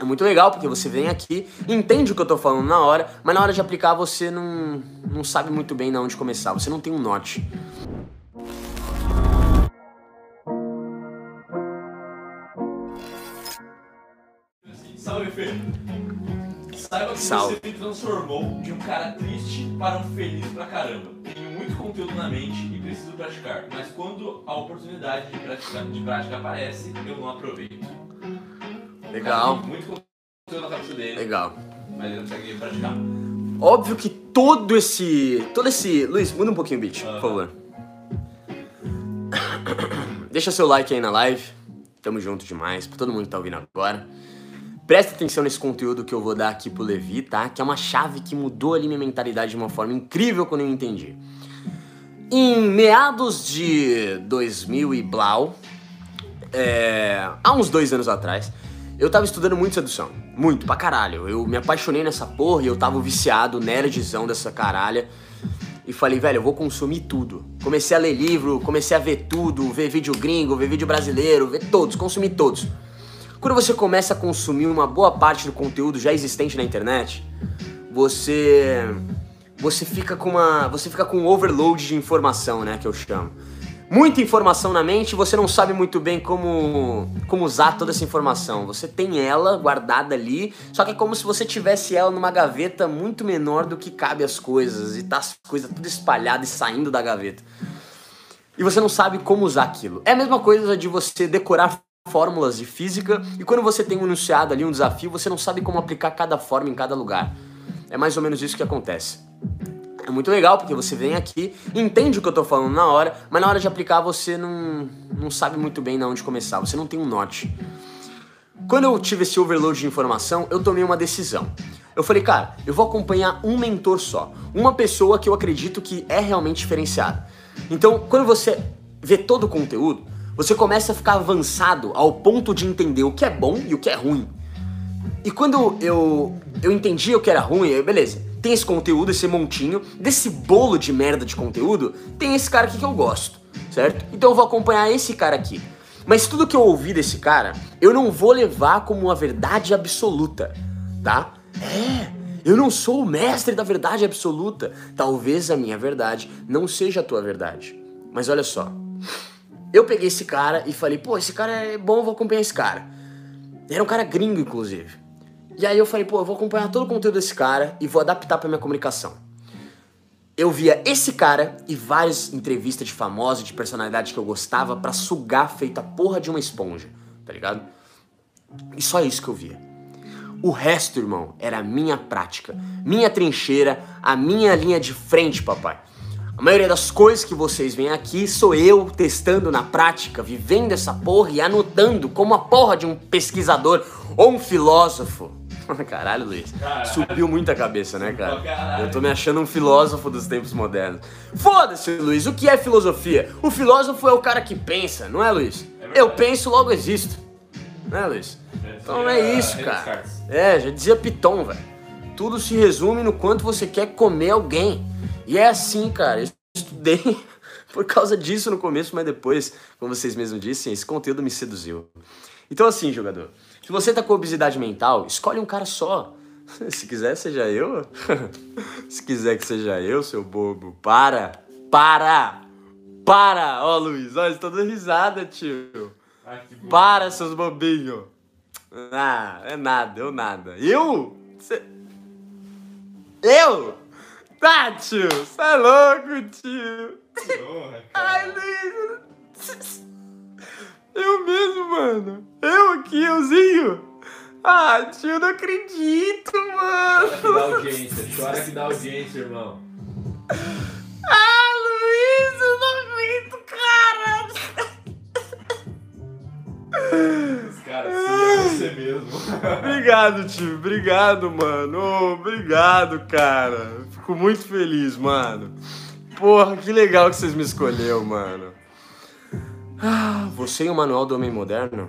É muito legal porque você vem aqui, entende o que eu tô falando na hora, mas na hora de aplicar você não, não sabe muito bem na onde começar, você não tem um norte. Salve, Fê. Saiba que Salve. você me transformou de um cara triste para um feliz pra caramba. Tenho muito conteúdo na mente e preciso praticar, mas quando a oportunidade de praticar, de prática aparece, eu não aproveito. Legal, muito conteúdo na cabeça dele, legal. mas ele não consegue praticar. Óbvio que todo esse. Todo esse. Luiz, muda um pouquinho o beat, por Aham. favor. Deixa seu like aí na live. Tamo junto demais, pra todo mundo que tá ouvindo agora. Presta atenção nesse conteúdo que eu vou dar aqui pro Levi, tá? Que é uma chave que mudou ali minha mentalidade de uma forma incrível quando eu entendi. Em meados de 2000 e blau, é, há uns dois anos atrás, eu tava estudando muito sedução. Muito, pra caralho. Eu me apaixonei nessa porra e eu tava viciado, nerdzão dessa caralha. E falei, velho, eu vou consumir tudo. Comecei a ler livro, comecei a ver tudo, ver vídeo gringo, ver vídeo brasileiro, ver todos, consumir todos. Quando você começa a consumir uma boa parte do conteúdo já existente na internet, você você fica com uma você fica com um overload de informação, né, que eu chamo. Muita informação na mente, você não sabe muito bem como como usar toda essa informação. Você tem ela guardada ali, só que é como se você tivesse ela numa gaveta muito menor do que cabe as coisas e tá as coisas tudo espalhadas e saindo da gaveta. E você não sabe como usar aquilo. É a mesma coisa de você decorar fórmulas de física e quando você tem um enunciado ali, um desafio, você não sabe como aplicar cada forma em cada lugar. É mais ou menos isso que acontece. É muito legal porque você vem aqui, entende o que eu tô falando na hora, mas na hora de aplicar você não, não sabe muito bem na onde começar, você não tem um norte. Quando eu tive esse overload de informação, eu tomei uma decisão. Eu falei, cara, eu vou acompanhar um mentor só, uma pessoa que eu acredito que é realmente diferenciada. Então, quando você vê todo o conteúdo, você começa a ficar avançado ao ponto de entender o que é bom e o que é ruim. E quando eu, eu entendi o que era ruim, eu, beleza, tem esse conteúdo, esse montinho, desse bolo de merda de conteúdo, tem esse cara aqui que eu gosto, certo? Então eu vou acompanhar esse cara aqui. Mas tudo que eu ouvir desse cara, eu não vou levar como uma verdade absoluta, tá? É, eu não sou o mestre da verdade absoluta. Talvez a minha verdade não seja a tua verdade. Mas olha só, eu peguei esse cara e falei, pô, esse cara é bom, vou acompanhar esse cara. Era um cara gringo, inclusive. E aí eu falei, pô, eu vou acompanhar todo o conteúdo desse cara e vou adaptar pra minha comunicação. Eu via esse cara e várias entrevistas de famosos, de personalidade que eu gostava pra sugar feita porra de uma esponja, tá ligado? E só isso que eu via. O resto, irmão, era a minha prática, minha trincheira, a minha linha de frente, papai. A maioria das coisas que vocês veem aqui sou eu testando na prática, vivendo essa porra e anotando como a porra de um pesquisador ou um filósofo. Caralho, Luiz. Caralho. Subiu muita cabeça, né, cara? Caralho. Eu tô me achando um filósofo dos tempos modernos. Foda-se, Luiz. O que é filosofia? O filósofo é o cara que pensa, não é, Luiz? verdade. eu penso, logo existo. Não é, Luiz? Então é isso, cara. É, já dizia Piton, velho. Tudo se resume no quanto você quer comer alguém. E é assim, cara. Eu estudei por causa disso no começo, mas depois, como vocês mesmos dissem, esse conteúdo me seduziu. Então, assim, jogador, se você tá com obesidade mental, escolhe um cara só. Se quiser, seja eu. se quiser que seja eu, seu bobo. Para! Para! Para! Ó, Luiz, ó, estou dando risada, tio. Ai, que. Para, seus bobinhos. Ah, é nada, eu nada. Eu? Cê... Eu? Tá, tio, você é louco, tio. Porra, cara. Ai, Luiz. Mano. Eu aqui, euzinho. Ah, tio, não acredito, Chora que dá mano. audiência, chora que dá audiência, irmão. Ah, Luiz, eu não aguento, cara. Esse cara, seria você mesmo. Obrigado, tio. Obrigado, mano. Ô, obrigado, cara. Fico muito feliz, mano. Porra, que legal que vocês me escolheu, mano. Ah, você e o Manual do Homem Moderno?